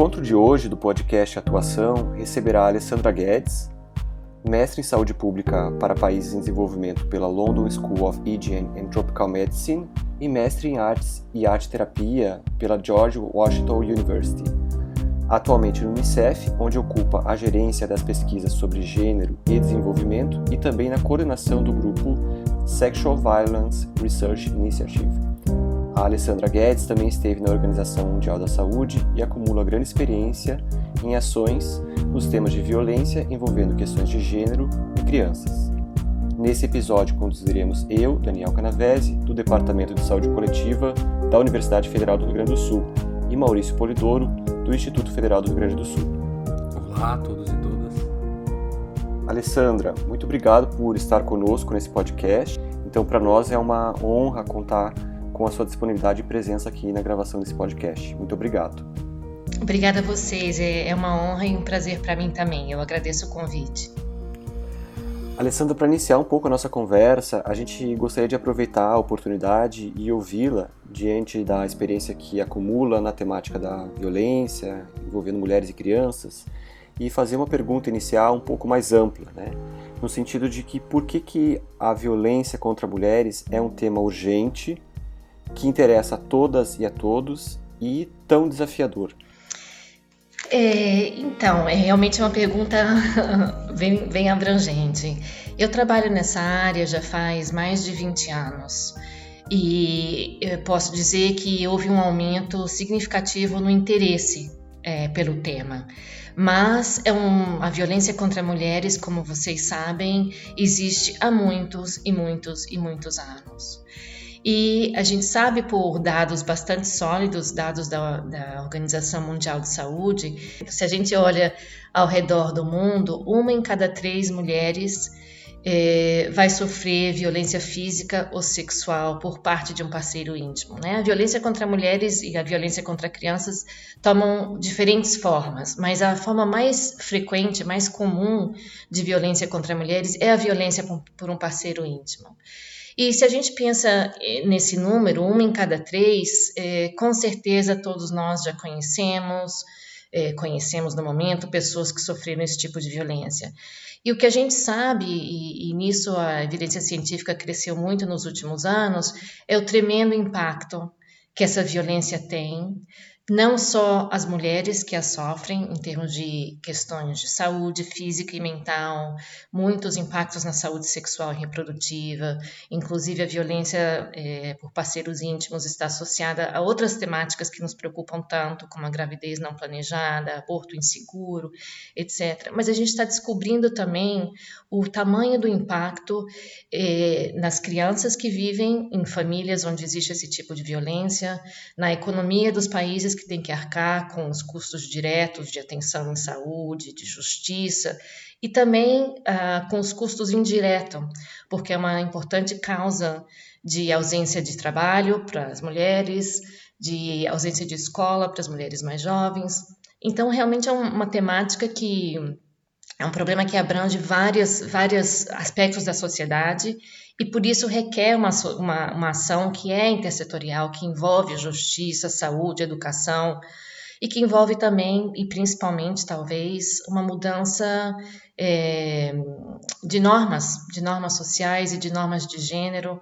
encontro de hoje do podcast Atuação receberá Alessandra Guedes, mestre em saúde pública para países em desenvolvimento pela London School of Hygiene and Tropical Medicine e mestre em artes e arte terapia pela George Washington University. Atualmente no Unicef, onde ocupa a gerência das pesquisas sobre gênero e desenvolvimento e também na coordenação do grupo Sexual Violence Research Initiative. A Alessandra Guedes também esteve na Organização Mundial da Saúde e acumula grande experiência em ações nos temas de violência envolvendo questões de gênero e crianças. Nesse episódio conduziremos eu, Daniel Canavese, do Departamento de Saúde Coletiva da Universidade Federal do Rio Grande do Sul, e Maurício Polidoro, do Instituto Federal do Rio Grande do Sul. Olá a todos e todas. Alessandra, muito obrigado por estar conosco nesse podcast. Então, para nós é uma honra contar com a sua disponibilidade e presença aqui na gravação desse podcast. Muito obrigado. Obrigada a vocês, é, é uma honra e um prazer para mim também. Eu agradeço o convite. Alessandra, para iniciar um pouco a nossa conversa, a gente gostaria de aproveitar a oportunidade e ouvi-la diante da experiência que acumula na temática da violência envolvendo mulheres e crianças e fazer uma pergunta inicial um pouco mais ampla, né? no sentido de que por que, que a violência contra mulheres é um tema urgente que interessa a todas e a todos e tão desafiador? É, então, é realmente uma pergunta bem, bem abrangente. Eu trabalho nessa área já faz mais de 20 anos e posso dizer que houve um aumento significativo no interesse é, pelo tema. Mas é um, a violência contra mulheres, como vocês sabem, existe há muitos e muitos e muitos anos. E a gente sabe por dados bastante sólidos, dados da, da, Organização Mundial de Saúde, se a gente olha ao redor do mundo, uma em cada três mulheres é, vai sofrer violência física ou sexual por parte de um parceiro íntimo. Né? A violência contra mulheres e a violência contra crianças tomam diferentes formas, mas a forma mais frequente, mais comum de violência contra mulheres é a violência por um parceiro íntimo. E se a gente pensa eh, nesse número, uma em cada três, é, com certeza todos nós já conhecemos, é, conhecemos no momento pessoas que sofreram esse tipo de violência. E o que a gente sabe, e, e, nisso a evidência científica cresceu muito nos últimos anos, é o tremendo impacto que essa violência tem não só as mulheres que a sofrem em termos de questões de saúde física e mental, muitos impactos na saúde sexual e reprodutiva, inclusive a violência é, por parceiros íntimos está associada a outras temáticas que nos preocupam tanto, como a gravidez não planejada, aborto inseguro, etc. Mas a gente está descobrindo também o tamanho do impacto é, nas crianças que vivem em famílias onde existe esse tipo de violência, na economia dos países que tem que arcar com os custos diretos de atenção em saúde, de justiça e também ah, com os custos indiretos, porque é uma importante causa de ausência de trabalho para as mulheres, de ausência de escola para as mulheres mais jovens. Então, realmente é uma temática que é um problema que abrange vários, vários aspectos da sociedade e por isso requer uma, uma, uma ação que é intersetorial, que envolve justiça, saúde, educação e que envolve também e principalmente talvez uma mudança é, de normas, de normas sociais e de normas de gênero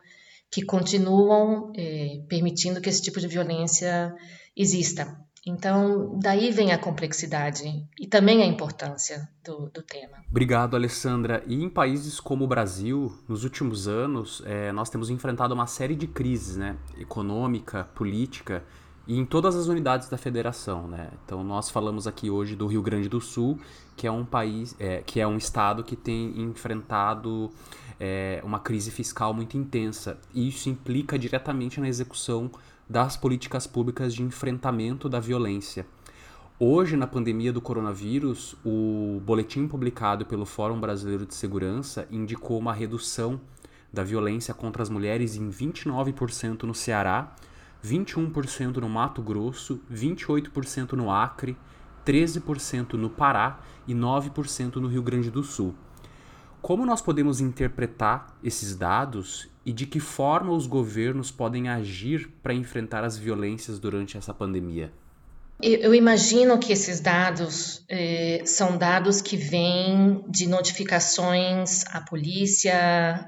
que continuam é, permitindo que esse tipo de violência exista. Então, daí vem a complexidade e também a importância do, do tema. Obrigado, Alessandra. E em países como o Brasil, nos últimos anos, é, nós temos enfrentado uma série de crises, né? Econômica, política e em todas as unidades da federação, né? Então, nós falamos aqui hoje do Rio Grande do Sul, que é um país, é, que é um estado que tem enfrentado é, uma crise fiscal muito intensa. E isso implica diretamente na execução das políticas públicas de enfrentamento da violência. Hoje, na pandemia do coronavírus, o boletim publicado pelo Fórum Brasileiro de Segurança indicou uma redução da violência contra as mulheres em 29% no Ceará, 21% no Mato Grosso, 28% no Acre, 13% no Pará e 9% no Rio Grande do Sul. Como nós podemos interpretar esses dados e de que forma os governos podem agir para enfrentar as violências durante essa pandemia? Eu imagino que esses dados eh, são dados que vêm de notificações à polícia,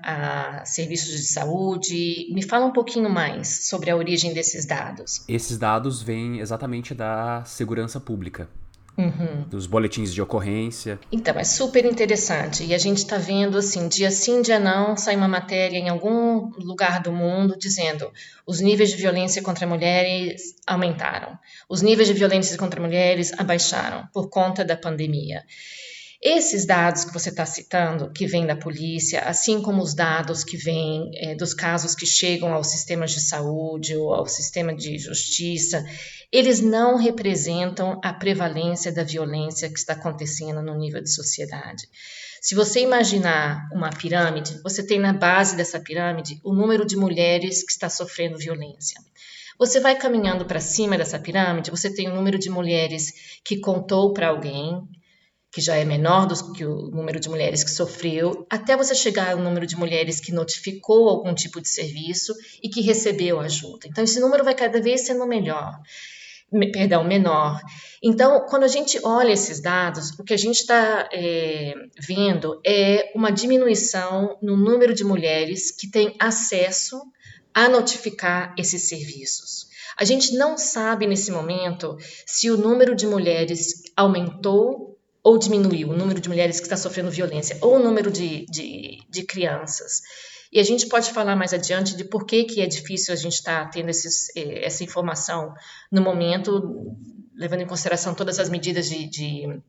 a serviços de saúde. Me fala um pouquinho mais sobre a origem desses dados. Esses dados vêm exatamente da segurança pública. Uhum. Dos boletins de ocorrência. Então, é super interessante. E a gente está vendo, assim, dia sim, dia não, sai uma matéria em algum lugar do mundo dizendo os níveis de violência contra mulheres aumentaram, os níveis de violência contra mulheres abaixaram por conta da pandemia. Esses dados que você está citando, que vêm da polícia, assim como os dados que vêm é, dos casos que chegam aos sistemas de saúde ou ao sistema de justiça, eles não representam a prevalência da violência que está acontecendo no nível de sociedade. Se você imaginar uma pirâmide, você tem na base dessa pirâmide o número de mulheres que está sofrendo violência. Você vai caminhando para cima dessa pirâmide, você tem o número de mulheres que contou para alguém, que já é menor do que o número de mulheres que sofreu, até você chegar ao número de mulheres que notificou algum tipo de serviço e que recebeu ajuda. Então, esse número vai cada vez sendo melhor, perdão, menor. Então, quando a gente olha esses dados, o que a gente está é, vendo é uma diminuição no número de mulheres que têm acesso a notificar esses serviços. A gente não sabe nesse momento se o número de mulheres aumentou ou diminuiu o número de mulheres que está sofrendo violência ou o número de, de, de, crianças. E a gente pode falar mais adiante de por que, que é difícil a gente estar tá tendo esses, eh, essa informação no momento, levando em consideração todas as medidas de, de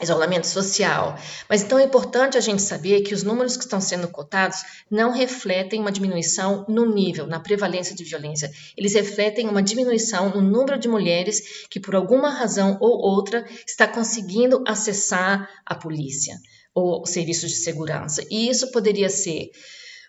isolamento social. Mas então é importante a gente saber que os números que estão sendo cotados não refletem uma diminuição no nível, na prevalência de violência. Eles refletem uma diminuição no número de mulheres que, por alguma razão ou outra, está conseguindo acessar a polícia ou serviços de segurança. E isso poderia ser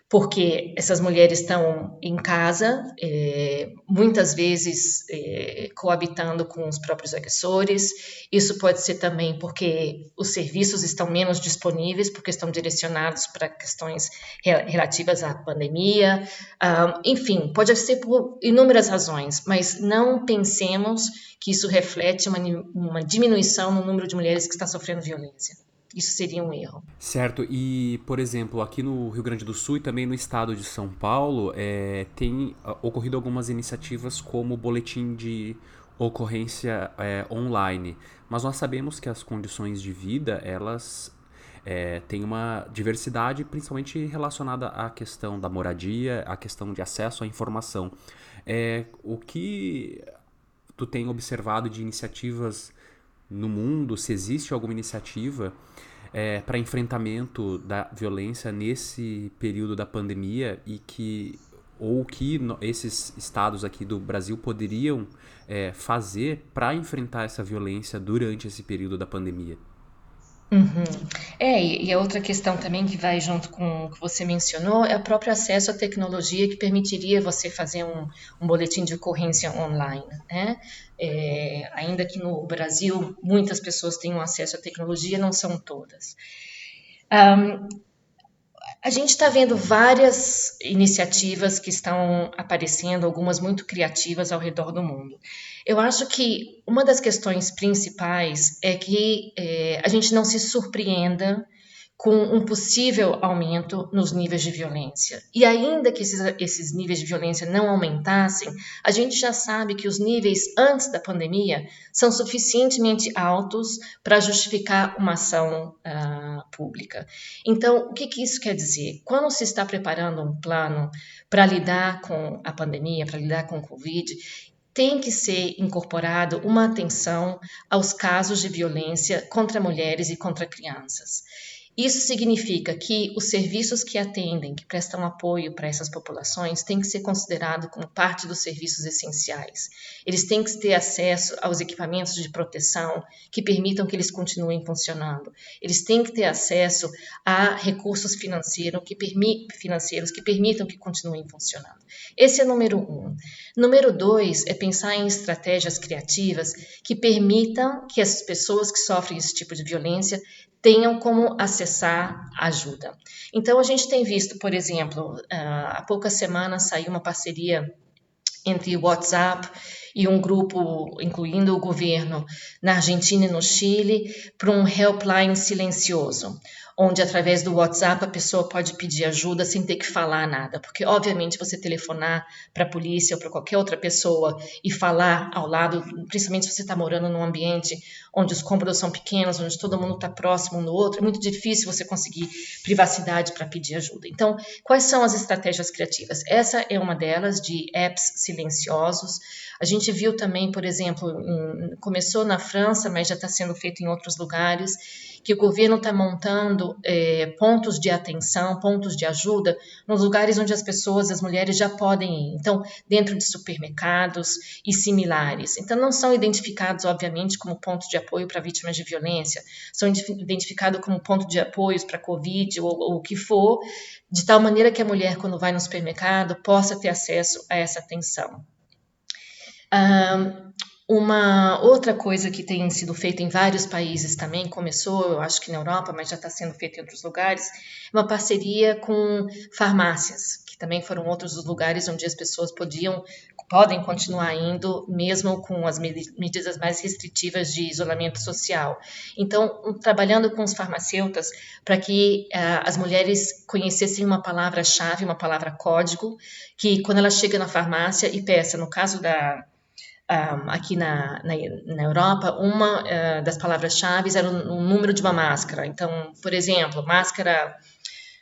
porque essas mulheres estão em casa, é, muitas vezes é, coabitando com os próprios agressores. Isso pode ser também porque os serviços estão menos disponíveis, porque estão direcionados para questões relativas à pandemia. Um, enfim, pode ser por inúmeras razões, mas não pensemos que isso reflete uma, uma diminuição no número de mulheres que está sofrendo violência. Isso seria um erro. Certo. E, por exemplo, aqui no Rio Grande do Sul e também no estado de São Paulo, é, tem ah, ocorrido algumas iniciativas como o boletim de ocorrência é, online. Mas nós sabemos que as condições de vida, elas é, têm uma diversidade, principalmente relacionada à questão da moradia, à questão de acesso à informação. É, o que tu tem observado de iniciativas no mundo, se existe alguma iniciativa é, para enfrentamento da violência nesse período da pandemia e que ou que esses estados aqui do Brasil poderiam é, fazer para enfrentar essa violência durante esse período da pandemia. Uhum. É, e a outra questão também que vai junto com o que você mencionou é o próprio acesso à tecnologia que permitiria você fazer um, um boletim de ocorrência online. Né? É, ainda que no Brasil muitas pessoas tenham acesso à tecnologia, não são todas. Um, a gente está vendo várias iniciativas que estão aparecendo, algumas muito criativas ao redor do mundo. Eu acho que uma das questões principais é que é, a gente não se surpreenda com um possível aumento nos níveis de violência. E ainda que esses, esses, níveis de violência não aumentassem, a gente já sabe que os níveis antes da pandemia são suficientemente altos para justificar uma ação uh, pública. Então, o que, que isso quer dizer? Quando se está preparando um plano para lidar com a pandemia, para lidar com o Covid, tem que ser incorporado uma atenção aos casos de violência contra mulheres e contra crianças. Isso significa que os serviços que atendem, que prestam apoio para essas populações, têm que ser considerados como parte dos serviços essenciais. Eles têm que ter acesso aos equipamentos de proteção que permitam que eles continuem funcionando. Eles têm que ter acesso a recursos financeiros que, permi financeiros que permitam que continuem funcionando. Esse é número um. Número dois é pensar em estratégias criativas que permitam que as pessoas que sofrem esse tipo de violência tenham como acessar ajuda. Então, a gente tem visto, por exemplo, ah, há poucas semanas saiu uma parceria entre o WhatsApp e um grupo, incluindo o governo, na Argentina e no Chile, para um helpline silencioso, onde através do WhatsApp a pessoa pode pedir ajuda sem ter que falar nada, porque obviamente você telefonar para a polícia ou para qualquer outra pessoa e falar ao lado, principalmente se você está morando num ambiente onde os cômodos são pequenos, onde todo mundo está próximo um do outro, é muito difícil você conseguir privacidade para pedir ajuda. Então, quais são as estratégias criativas? Essa é uma delas de apps silenciosos. A gente viu também, por exemplo, um, começou na França, mas já está sendo feito em outros lugares que o governo está montando é, pontos de atenção, pontos de ajuda nos lugares onde as pessoas, as mulheres já podem ir. Então, dentro de supermercados e similares. Então, não são identificados, obviamente, como pontos de apoio para vítimas de violência, são identificados como ponto de apoio para Covid ou, ou o que for, de tal maneira que a mulher, quando vai no supermercado, possa ter acesso a essa atenção. Um, uma outra coisa que tem sido feita em vários países também, começou, eu acho que na Europa, mas já está sendo feita em outros lugares, uma parceria com farmácias, que também foram outros os lugares onde as pessoas podiam, podem continuar indo, mesmo com as medidas mais restritivas de isolamento social. Então, trabalhando com os farmacêutas para que uh, as mulheres conhecessem uma palavra-chave, uma palavra código, que quando ela chega na farmácia e peça, no caso da um, aqui na, na, na, Europa, uma uh, das palavras-chave era o, o, número de uma máscara. Então, por exemplo, máscara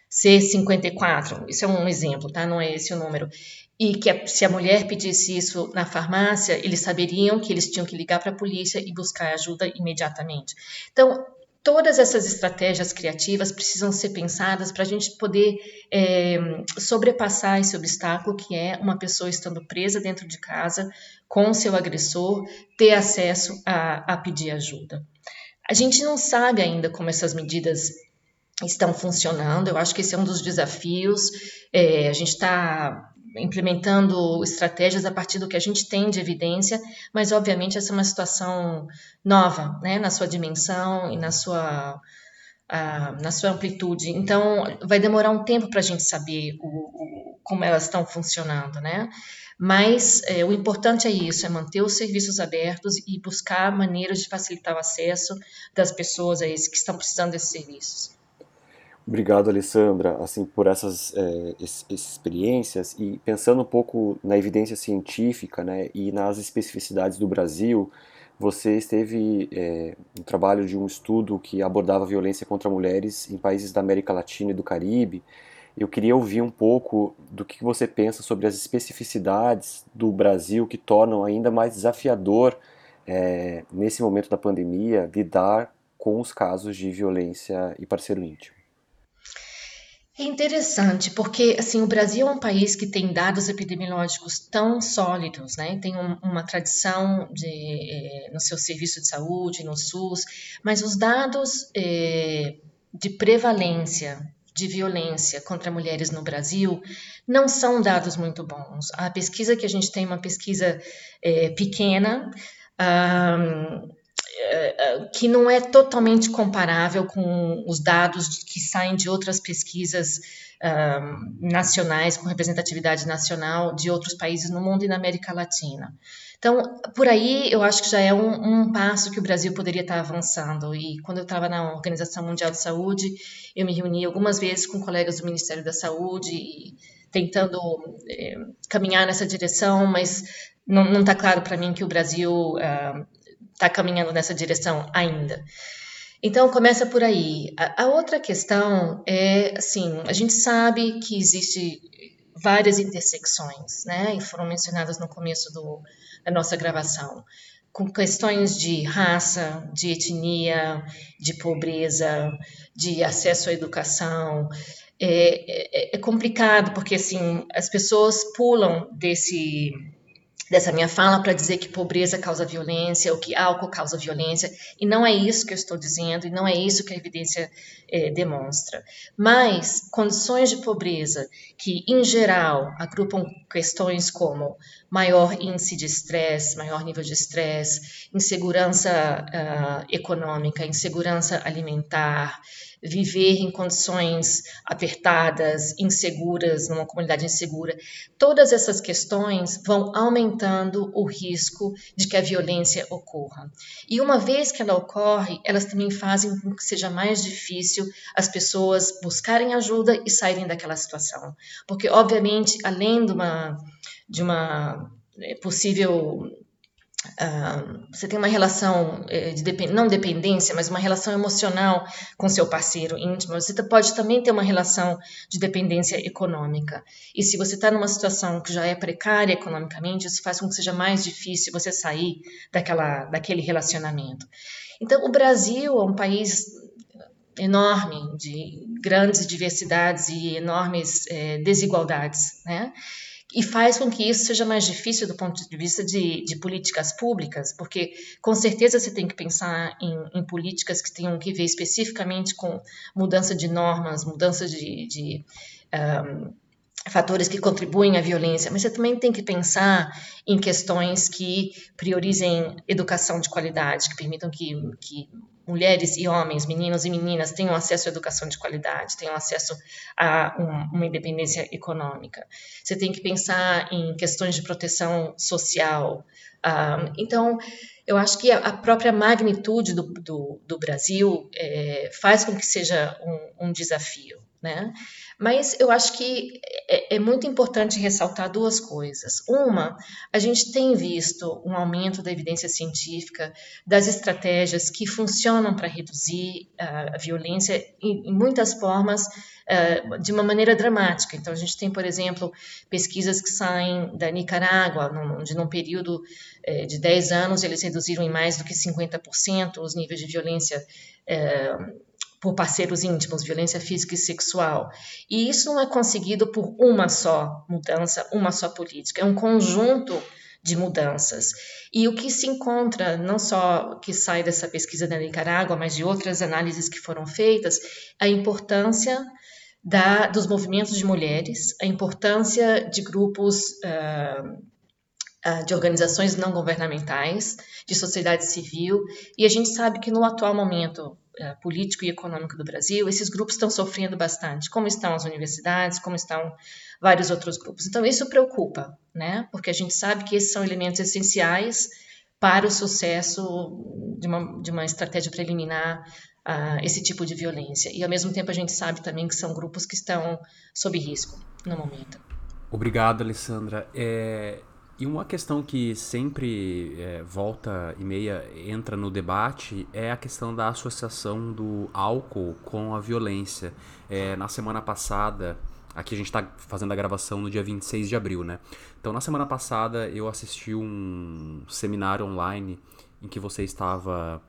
C54, isso é um exemplo, tá? Não é esse o número. E que a, se a mulher pedisse isso na farmácia, eles saberiam que eles tinham que ligar para a polícia e buscar ajuda imediatamente. Então, todas essas estratégias criativas precisam ser pensadas para a gente poder é, sobrepassar esse obstáculo que é uma pessoa estando presa dentro de casa com o seu agressor ter acesso a, a pedir ajuda. A gente não sabe ainda como essas medidas estão funcionando. Eu acho que esse é um dos desafios. É, a gente está implementando estratégias a partir do que a gente tem de evidência, mas obviamente essa é uma situação nova, né, na sua dimensão e na sua uh, na sua amplitude. Então, vai demorar um tempo para a gente saber o, o, como elas estão funcionando, né? Mas é, o importante é isso, é manter os serviços abertos e buscar maneiras de facilitar o acesso das pessoas a esse, que estão precisando desses serviços. Obrigado, Alessandra, assim, por essas é, experiências e pensando um pouco na evidência científica, né, e nas especificidades do Brasil, você esteve é, no trabalho de um estudo que abordava violência contra mulheres em países da América Latina e do Caribe. Eu queria ouvir um pouco do que você pensa sobre as especificidades do Brasil que tornam ainda mais desafiador é, nesse momento da pandemia lidar com os casos de violência e parceiro íntimo. É interessante, porque assim, o Brasil é um país que tem dados epidemiológicos tão sólidos, né? Tem um, uma tradição de, eh, no seu serviço de saúde, no SUS, mas os dados eh, de prevalência de violência contra mulheres no Brasil não são dados muito bons. A pesquisa que a gente tem é uma pesquisa eh, pequena. Um, que não é totalmente comparável com os dados que saem de outras pesquisas um, nacionais, com representatividade nacional de outros países no mundo e na América Latina. Então, por aí, eu acho que já é um, um passo que o Brasil poderia estar avançando. E quando eu estava na Organização Mundial de Saúde, eu me reuni algumas vezes com colegas do Ministério da Saúde, tentando eh, caminhar nessa direção, mas não está claro para mim que o Brasil uh, está caminhando nessa direção ainda. Então começa por aí. A, a, outra questão é, assim, a gente sabe que existe várias intersecções, né? E foram mencionadas no começo do, da nossa gravação, com questões de raça, de etnia, de pobreza, de acesso à educação. É, é, é complicado porque assim as pessoas pulam desse dessa minha fala para dizer que pobreza causa violência ou que álcool causa violência, e não é isso que eu estou dizendo, e não é isso que a evidência é, demonstra. Mas condições de pobreza que, em geral, agrupam questões como maior índice de estresse, maior nível de estresse, insegurança uh, econômica, insegurança alimentar, viver em condições apertadas, inseguras, numa comunidade insegura. Todas essas questões vão aumentando o risco de que a violência ocorra. E uma vez que ela ocorre, elas também fazem com que seja mais difícil as pessoas buscarem ajuda e saírem daquela situação. Porque, obviamente, além de uma, de uma é, possível Você tem uma relação eh, de depend... não dependência, mas uma relação emocional com seu parceiro íntimo. Você pode também ter uma relação de dependência econômica. E se você está numa situação que já é precária economicamente, isso faz com que seja mais difícil você sair daquela, daquele relacionamento. Então, o Brasil é um país enorme de grandes diversidades e enormes eh, desigualdades, né? E faz com que isso seja mais difícil do ponto de vista de, de políticas públicas, porque com certeza você tem que pensar em, em, políticas que tenham que ver especificamente com mudança de normas, mudança de, de um, fatores que contribuem à violência, mas você também tem que pensar em questões que priorizem educação de qualidade, que permitam que, que mulheres e homens, meninos e meninas tenham acesso à educação de qualidade, tenham acesso a um, uma independência econômica. Você tem que pensar em questões de proteção social. Um, então, eu acho que a própria magnitude do, do, do Brasil é, faz com que seja um, um desafio, né? Mas eu acho que é, é, muito importante ressaltar duas coisas. Uma, a gente tem visto um aumento da evidência científica das estratégias que funcionam para reduzir uh, a violência em, em muitas formas uh, de uma maneira dramática. Então, a gente tem, por exemplo, pesquisas que saem da Nicarágua, onde num período uh, de 10 anos eles reduziram em mais do que 50% os níveis de violência por parceiros íntimos, violência física e sexual. E isso não é conseguido por uma só mudança, uma só política, é um conjunto de mudanças. E o que se encontra, não só que sai dessa pesquisa da Nicarágua, mas de outras análises que foram feitas, a importância da, dos movimentos de mulheres, a importância de grupos uh, de organizações não governamentais, de sociedade civil, e a gente sabe que no atual momento uh, político e econômico do Brasil, esses grupos estão sofrendo bastante, como estão as universidades, como estão vários outros grupos. Então, isso preocupa, né? Porque a gente sabe que esses são elementos essenciais para o sucesso de uma, de uma estratégia para eliminar uh, esse tipo de violência. E, ao mesmo tempo, a gente sabe também que são grupos que estão sob risco no momento. Obrigado, Alessandra. É, e uma questão que sempre é, volta e meia entra no debate é a questão da associação do álcool com a violência. É, na semana passada, aqui a gente está fazendo a gravação no dia 26 de abril, né? Então, na semana passada, eu assisti um seminário online em que você estava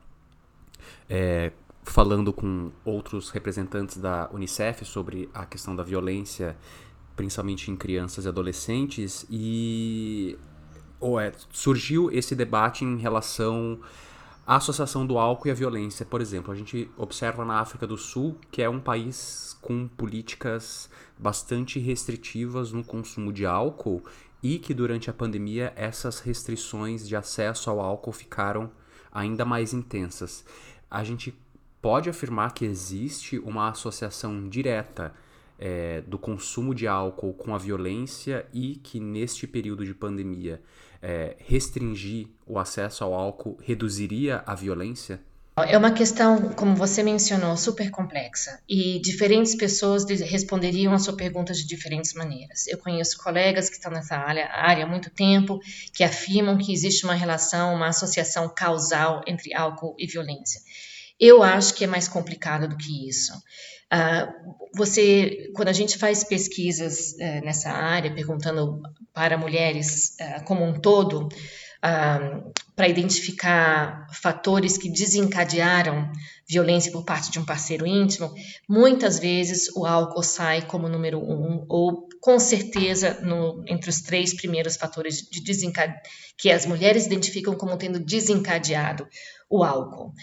é, falando com outros representantes da Unicef sobre a questão da violência principalmente em crianças e adolescentes, e é, surgiu esse debate em relação à associação do álcool e a violência. Por exemplo, a gente observa na África do Sul, que é um país com políticas bastante restritivas no consumo de álcool e que durante a pandemia essas restrições de acesso ao álcool ficaram ainda mais intensas. A gente pode afirmar que existe uma associação direta é, do consumo de álcool com a violência e que neste período de pandemia é, restringir o acesso ao álcool reduziria a violência? É uma questão, como você mencionou, super complexa e diferentes pessoas responderiam a sua pergunta de diferentes maneiras. Eu conheço colegas que estão nessa área, área há muito tempo que afirmam que existe uma relação, uma associação causal entre álcool e violência. Eu acho que é mais complicado do que isso. Uh, você, quando a gente faz pesquisas uh, nessa área, perguntando para mulheres uh, como um todo, para identificar fatores que desencadearam violência por parte de um parceiro íntimo, muitas vezes o álcool sai como número um, ou com certeza no, entre os três primeiros fatores de desencade... que as mulheres identificam como tendo desencadeado o álcool.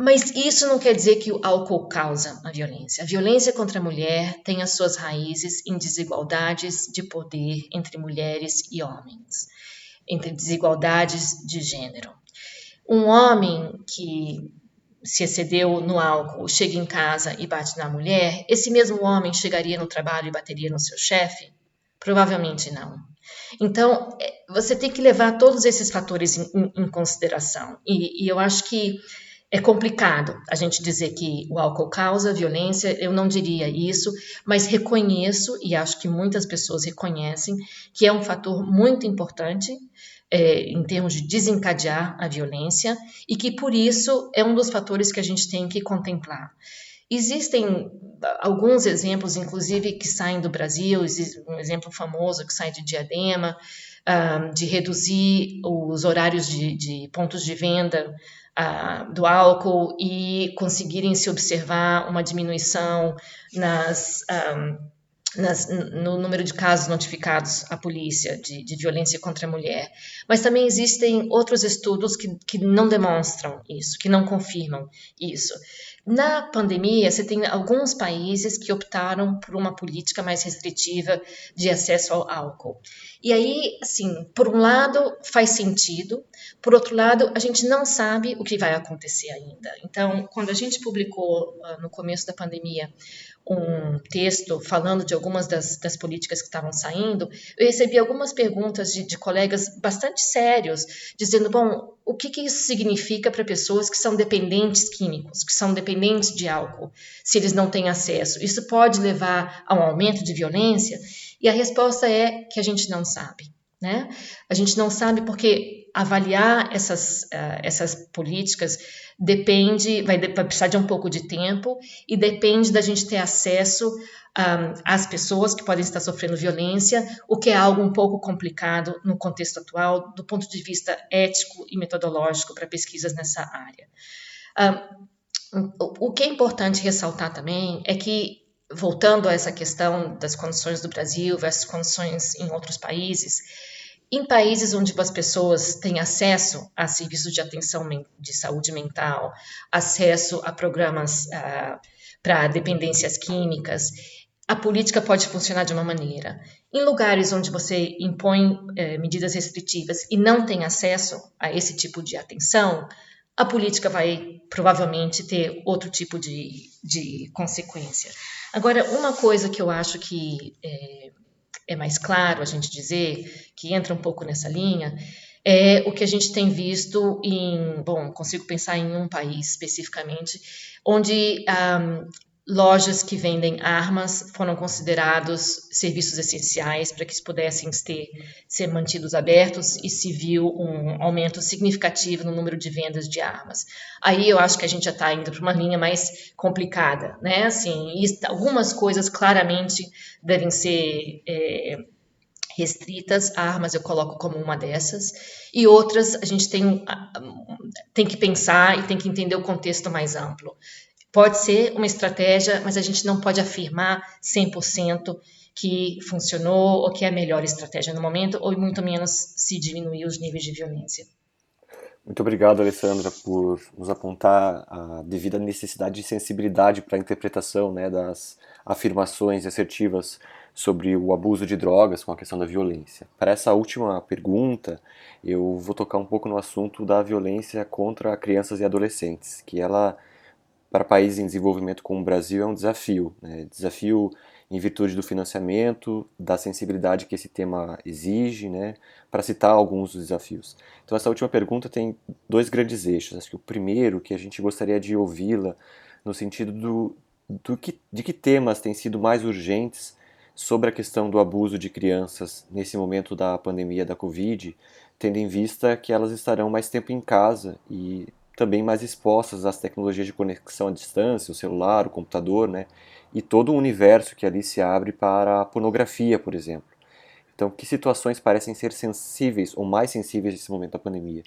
Mas isso não quer dizer que o álcool causa a violência. A violência contra a mulher tem as suas raízes em desigualdades de poder entre mulheres e homens, entre desigualdades de gênero. Um homem que se excedeu no álcool, chega em casa e bate na mulher, esse mesmo homem chegaria no trabalho e bateria no seu chefe? Provavelmente não. Então, é, você tem que levar todos esses fatores em, em consideração. E, e eu acho que é complicado a gente dizer que o álcool causa violência, eu não diria isso, mas reconheço, e acho que muitas pessoas reconhecem, que é um fator muito importante é, em termos de desencadear a violência e que por isso é um dos fatores que a gente tem que contemplar. Existem alguns exemplos, inclusive, que saem do Brasil, um exemplo famoso que sai de Diadema, um, de reduzir os horários de, de pontos de venda uh, do álcool e conseguirem se observar uma diminuição nas. Um, nas, no número de casos notificados à polícia de, de, violência contra a mulher. Mas também existem outros estudos que, que não demonstram isso, que não confirmam isso. Na pandemia, você tem alguns países que optaram por uma política mais restritiva de acesso ao álcool. E aí, assim, por um lado faz sentido, por outro lado, a gente não sabe o que vai acontecer ainda. Então, quando a gente publicou uh, no começo da pandemia um texto falando de algumas das, das políticas que estavam saindo, eu recebi algumas perguntas de, de colegas bastante sérios, dizendo: bom, o que, que isso significa para pessoas que são dependentes químicos, que são dependentes de álcool, se eles não têm acesso? Isso pode levar a um aumento de violência? E a resposta é que a gente não sabe. Né? A gente não sabe porque avaliar essas, uh, essas políticas depende, vai, vai, precisar de um pouco de tempo e depende da gente ter acesso um, às pessoas que podem estar sofrendo violência, o que é algo um pouco complicado no contexto atual, do ponto de vista ético e metodológico para pesquisas nessa área. Um, o que é importante ressaltar também é que, voltando a essa questão das condições do Brasil versus condições em outros países, em países onde as pessoas têm acesso a serviços de atenção de saúde mental, acesso a programas uh, para dependências químicas, a política pode funcionar de uma maneira. Em lugares onde você impõe eh, medidas restritivas e não tem acesso a esse tipo de atenção, a política vai provavelmente ter outro tipo de, de consequência. Agora, uma coisa que eu acho que é, é mais claro a gente dizer, que entra um pouco nessa linha, é o que a gente tem visto em, bom, consigo pensar em um país especificamente, onde um, lojas que vendem armas foram considerados serviços essenciais para que pudessem ter, ser mantidos abertos e se viu um aumento significativo no número de vendas de armas. Aí eu acho que a gente já está indo para uma linha mais complicada, né? Assim, algumas coisas claramente devem ser é, restritas, armas eu coloco como uma dessas, e outras a gente tem, tem que pensar e tem que entender o contexto mais amplo. Pode ser uma estratégia, mas a gente não pode afirmar 100% que funcionou ou que é a melhor estratégia no momento, ou muito menos se diminuir os níveis de violência. Muito obrigado, Alessandra, por nos apontar a devida necessidade de sensibilidade para a interpretação né, das afirmações assertivas sobre o abuso de drogas com a questão da violência. Para essa última pergunta, eu vou tocar um pouco no assunto da violência contra crianças e adolescentes, que ela para países em desenvolvimento como o Brasil é um desafio. Né? Desafio em virtude do financiamento, da sensibilidade que esse tema exige, né? para citar alguns dos desafios. Então, essa última pergunta tem dois grandes eixos. Acho que o primeiro, que a gente gostaria de ouvi-la, no sentido do, do que, de que temas têm sido mais urgentes sobre a questão do abuso de crianças nesse momento da pandemia da Covid, tendo em vista que elas estarão mais tempo em casa e também mais expostas às tecnologias de conexão à distância, o celular, o computador, né? E todo o universo que ali se abre para a pornografia, por exemplo. Então, que situações parecem ser sensíveis ou mais sensíveis nesse momento da pandemia?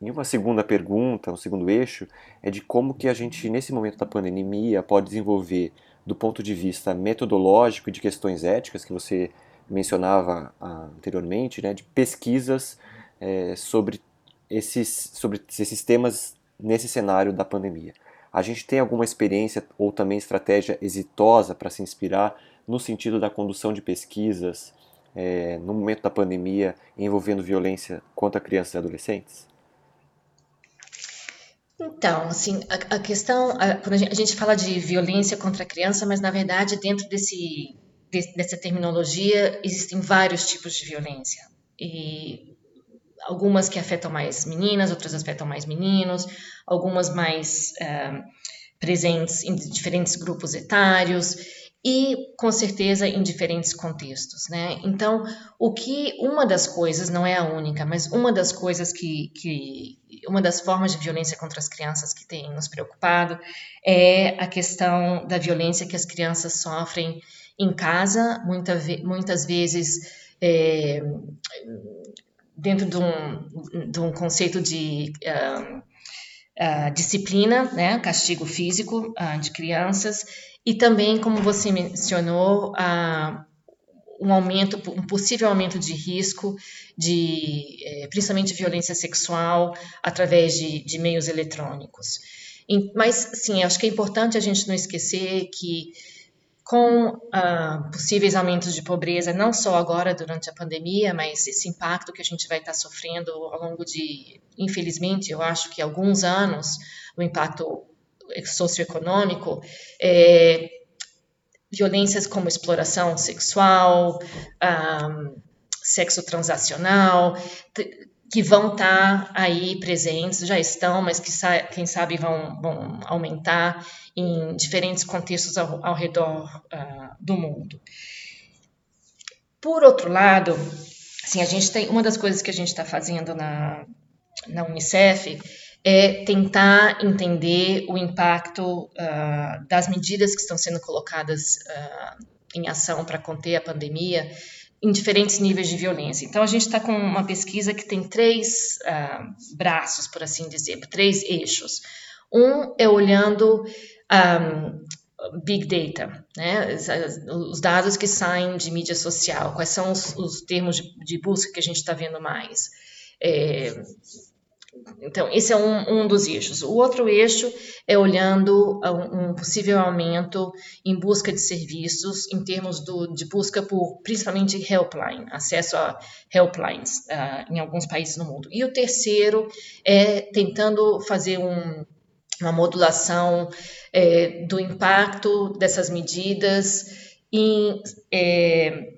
E uma segunda pergunta, um segundo eixo, é de como que a gente, nesse momento da pandemia, pode desenvolver, do ponto de vista metodológico e de questões éticas, que você mencionava ah, anteriormente, né, de pesquisas é, sobre, esses, sobre esses temas nesse cenário da pandemia. A gente tem alguma experiência ou também estratégia exitosa para se inspirar no sentido da condução de pesquisas é, no momento da pandemia envolvendo violência contra crianças e adolescentes? Então, assim, a, a questão, a, quando a gente, a gente, fala de violência contra a criança, mas na verdade dentro desse, de, dessa terminologia existem vários tipos de violência e algumas que afetam mais meninas, outras afetam mais meninos, algumas mais uh, presentes em diferentes grupos etários e com certeza em diferentes contextos, né? Então, o que uma das coisas não é a única, mas uma das coisas que, que uma das formas de violência contra as crianças que tem nos preocupado é a questão da violência que as crianças sofrem em casa, muita, muitas vezes é, dentro de um, de um conceito de uh, uh, disciplina, né, castigo físico uh, de crianças e também, como você mencionou, um aumento, um possível aumento de risco de, é, principalmente violência sexual através de, de meios eletrônicos. Mas, sim, acho que é importante a gente não esquecer que com uh, possíveis aumentos de pobreza, não só agora durante a pandemia, mas esse impacto que a gente vai estar sofrendo ao longo de, infelizmente, eu acho que alguns anos, o impacto socioeconômico, é, violências como exploração sexual, um, sexo transacional, que vão estar tá aí presentes, já estão, mas que quem sabe vão, vão aumentar em diferentes contextos ao, ao redor uh, do mundo. Por outro lado, assim, a gente tem uma das coisas que a gente está fazendo na, na Unicef é tentar entender o impacto uh, das medidas que estão sendo colocadas uh, em ação para conter a pandemia em diferentes níveis de violência. Então, a gente está com uma pesquisa que tem três uh, braços, por assim dizer, três eixos. Um é olhando um, Big Data, né? os dados que saem de mídia social, quais são os, os termos de, de, busca que a gente está vendo mais. É, então, esse é um, um, dos eixos. O outro eixo é olhando um, um possível aumento em busca de serviços, em termos do, de busca por, principalmente, helpline, acesso a helplines uh, em alguns países no mundo. E o terceiro é tentando fazer um, uma modulação é, do impacto dessas medidas em, é,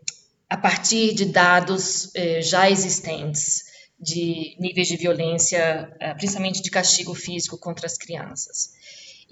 a partir de dados é, já existentes de níveis de violência, eh, principalmente de castigo físico contra as crianças.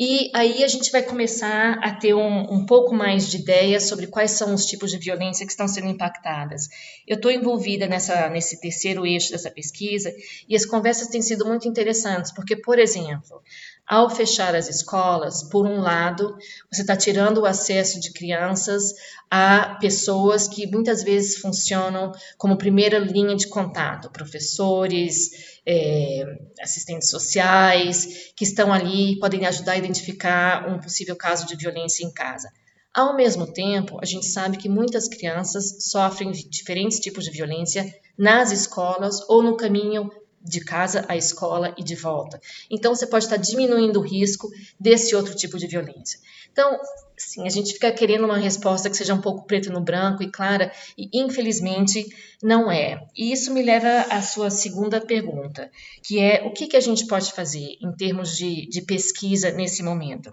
E aí a gente vai começar a ter um, um pouco mais de ideia sobre quais são os tipos de violência que estão sendo impactadas. Eu estou envolvida nessa, nesse terceiro eixo dessa pesquisa e as conversas têm sido muito interessantes, porque, por exemplo, ao fechar as escolas, por um lado, você está tirando o acesso de crianças a pessoas que muitas vezes funcionam como primeira linha de contato, professores, é, assistentes sociais, que estão ali podem ajudar a identificar um possível caso de violência em casa. Ao mesmo tempo, a gente sabe que muitas crianças sofrem diferentes tipos de violência nas escolas ou no caminho de casa à escola e de volta. Então, você pode estar diminuindo o risco desse outro tipo de violência. Então, sim, a gente fica querendo uma resposta que seja um pouco preto no branco e clara, e infelizmente não é. E isso me leva à sua segunda pergunta, que é o que, que a gente pode fazer em termos de, de pesquisa nesse momento?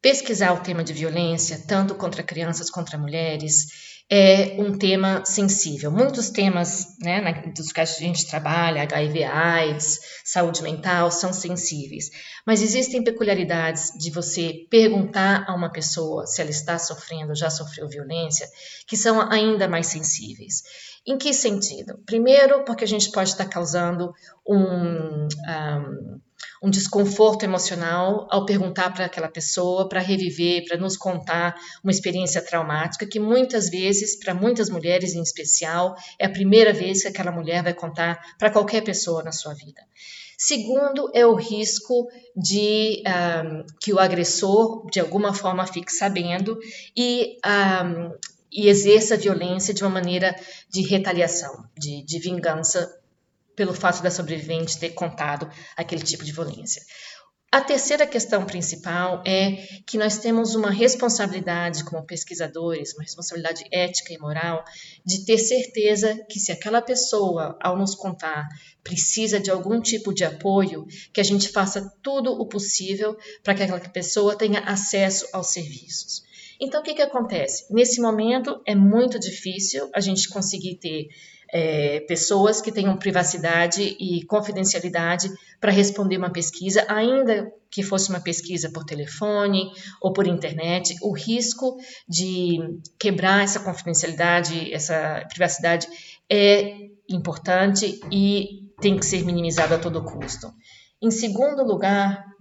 Pesquisar o tema de violência, tanto contra crianças contra mulheres, é um tema sensível. Muitos temas, né, dos que a gente trabalha, HIV, AIDS, saúde mental, são sensíveis. Mas existem peculiaridades de você perguntar a uma pessoa se ela está sofrendo, já sofreu violência, que são ainda mais sensíveis. Em que sentido? Primeiro, porque a gente pode estar causando um, um um desconforto emocional ao perguntar para aquela pessoa, para reviver, para nos contar uma experiência traumática que muitas vezes, para muitas mulheres em especial, é a primeira vez que aquela mulher vai contar para qualquer pessoa na sua vida. Segundo, é o risco de um, que o agressor, de alguma forma, fique sabendo e, um, e exerça violência de uma maneira de retaliação, de, de vingança pelo fato da sobrevivente ter contado aquele tipo de violência. A terceira questão principal é que nós temos uma responsabilidade como pesquisadores, uma responsabilidade ética e moral, de ter certeza que se aquela pessoa, ao nos contar, precisa de algum tipo de apoio, que a gente faça tudo o possível para que aquela pessoa tenha acesso aos serviços. Então, o que, que acontece? Nesse momento, é muito difícil a gente conseguir ter é, pessoas que tenham privacidade e confidencialidade para responder uma pesquisa, ainda que fosse uma pesquisa por telefone ou por internet, o risco de quebrar essa confidencialidade, essa privacidade é importante e tem que ser minimizado a todo custo. Em segundo lugar,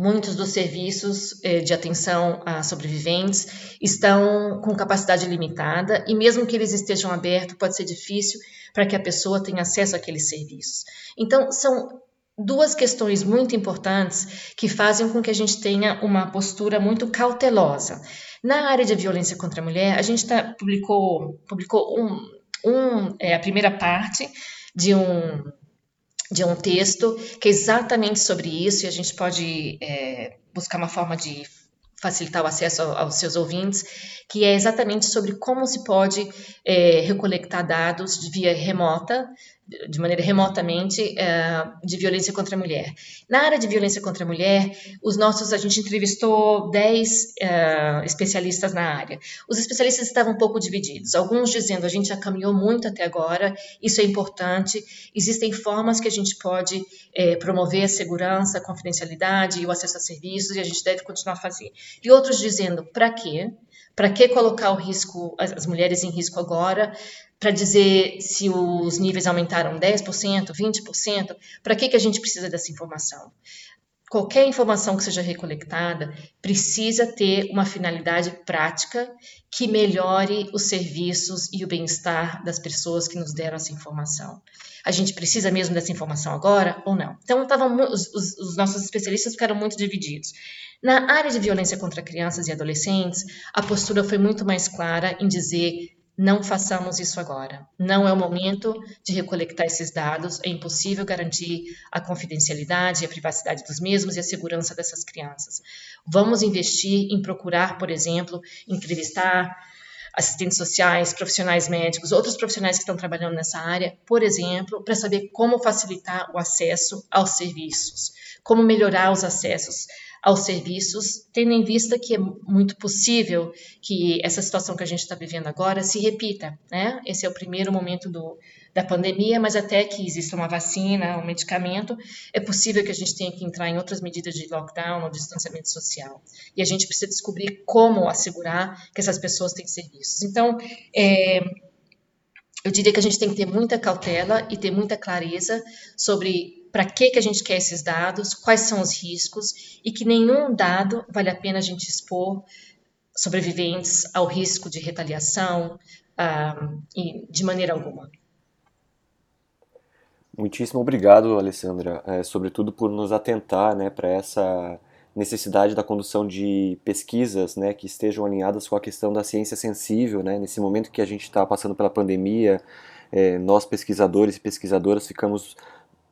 Muitos dos serviços eh, de atenção a sobreviventes estão com capacidade limitada e, mesmo que eles estejam abertos, pode ser difícil para que a pessoa tenha acesso àqueles serviços. Então, são duas questões muito importantes que fazem com que a gente tenha uma postura muito cautelosa. Na área de violência contra a mulher, a gente tá, publicou, publicou um, um, é, a primeira parte de um de um texto que é exatamente sobre isso, e a gente pode é, buscar uma forma de facilitar o acesso aos seus ouvintes, que é exatamente sobre como se pode é, recolectar dados via remota de maneira remotamente uh, de violência contra a mulher. Na área de violência contra a mulher, os nossos a gente entrevistou 10 uh, eh, especialistas na área. Os especialistas estavam um pouco divididos, alguns dizendo a gente já caminhou muito até agora, isso é importante, existem formas que a gente pode eh, promover a segurança, a confidencialidade e o acesso a serviços e a gente deve continuar a fazer. E outros dizendo para quê? Para que colocar o risco, as mulheres em risco agora? para dizer se os níveis aumentaram 10%, 20%, para que, que a gente precisa dessa informação? Qualquer informação que seja recolectada precisa ter uma finalidade prática que melhore os serviços e o bem-estar das pessoas que nos deram essa informação. A gente precisa mesmo dessa informação agora ou não? Então, tavam, os, os, os nossos especialistas ficaram muito divididos. Na área de violência contra crianças e adolescentes, a postura foi muito mais clara em dizer não façamos isso agora. Não é o momento de recolectar esses dados. É impossível garantir a confidencialidade, a privacidade dos mesmos e a segurança dessas crianças. Vamos investir em procurar, por exemplo, entrevistar assistentes sociais, profissionais médicos, outros profissionais que estão trabalhando nessa área, por exemplo, para saber como facilitar o acesso aos serviços, como melhorar os acessos aos serviços, tendo em vista que é muito possível que essa situação que a gente está vivendo agora se repita. Né? Esse é o primeiro momento do, da pandemia, mas até que exista uma vacina, um medicamento, é possível que a gente tenha que entrar em outras medidas de lockdown ou distanciamento social. E a gente precisa descobrir como assegurar que essas pessoas têm serviços. Então, é, eu diria que a gente tem que ter muita cautela e ter muita clareza sobre para que, que a gente quer esses dados, quais são os riscos e que nenhum dado vale a pena a gente expor sobreviventes ao risco de retaliação uh, de maneira alguma. Muitíssimo obrigado, Alessandra, é, sobretudo por nos atentar né, para essa necessidade da condução de pesquisas né, que estejam alinhadas com a questão da ciência sensível. Né, nesse momento que a gente está passando pela pandemia, é, nós pesquisadores e pesquisadoras ficamos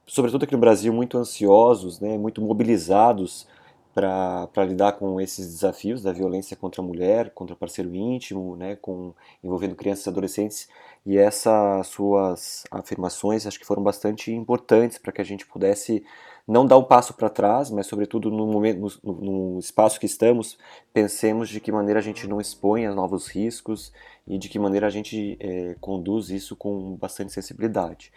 sobretudo aqui no Brasil, muito ansiosos, né, muito mobilizados para lidar com esses desafios da violência contra a mulher, contra o parceiro íntimo, né, com, envolvendo crianças e adolescentes. E essas suas afirmações acho que foram bastante importantes para que a gente pudesse não dar um passo para trás, mas sobretudo no, momento, no, no, espaço que estamos, pensemos de que maneira a gente não expõe a novos riscos e de que maneira a gente é, conduz isso com bastante sensibilidade.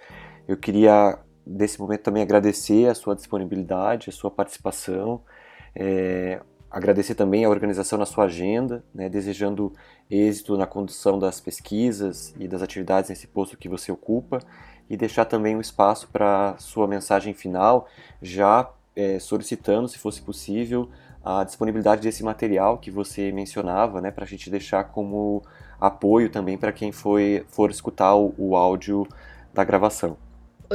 Eu queria desse momento também agradecer a sua disponibilidade, a sua participação, é, agradecer também a organização na sua agenda, né, desejando êxito na condução das pesquisas e das atividades nesse posto que você ocupa e deixar também um espaço para sua mensagem final, já é, solicitando, se fosse possível, a disponibilidade desse material que você mencionava, né, para a gente deixar como apoio também para quem foi, for escutar o, o áudio da gravação.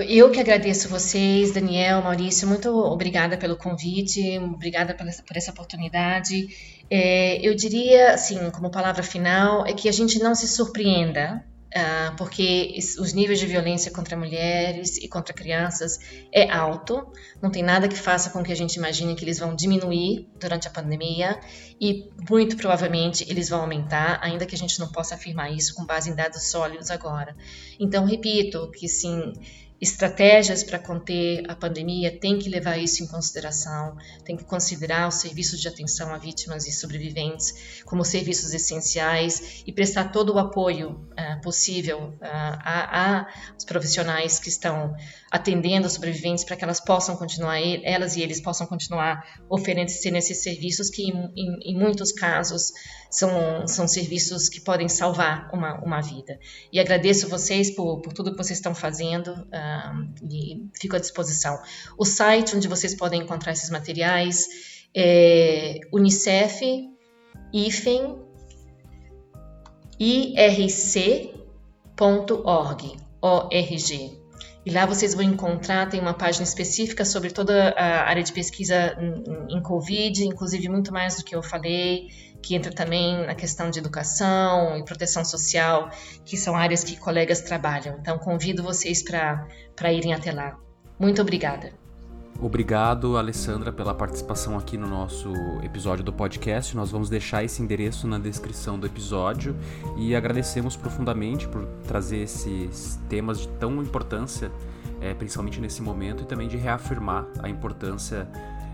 Eu que agradeço vocês, Daniel, Maurício, muito obrigada pelo convite, obrigada por essa, por essa oportunidade. É, eu diria, assim, como palavra final, é que a gente não se surpreenda Uh, porque os níveis de violência contra mulheres e contra crianças é alto, não tem nada que faça com que a gente imagine que eles vão diminuir durante a pandemia e muito provavelmente eles vão aumentar, ainda que a gente não possa afirmar isso com base em dados sólidos agora. Então, repito que sim, estratégias para conter a pandemia tem que levar isso em consideração, tem que considerar os serviços de atenção a vítimas e sobreviventes como serviços essenciais e prestar todo o apoio uh, possível uh, a, a, os profissionais que estão atendendo os sobreviventes para que elas possam continuar, elas e eles possam continuar oferecendo esses serviços que, em, em, em muitos casos, são, são serviços que podem salvar uma, uma vida. E agradeço vocês por, por tudo que vocês estão fazendo e fico à disposição. O site onde vocês podem encontrar esses materiais é unicef IFEM, irc.org, ORG. E lá vocês vão encontrar, tem uma página específica sobre toda a área de pesquisa em Covid, inclusive muito mais do que eu falei, que entra também na questão de educação e proteção social, que são áreas que colegas trabalham. Então, convido vocês para irem até lá. Muito obrigada. Obrigado, Alessandra, pela participação aqui no nosso episódio do podcast. Nós vamos deixar esse endereço na descrição do episódio e agradecemos profundamente por trazer esses temas de tão importância, é, principalmente nesse momento, e também de reafirmar a importância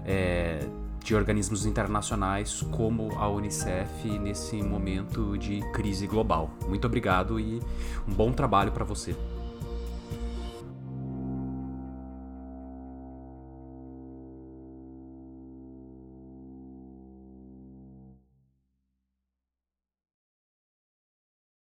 é, de organismos internacionais como a Unicef nesse momento de crise global. Muito obrigado e um bom trabalho para você.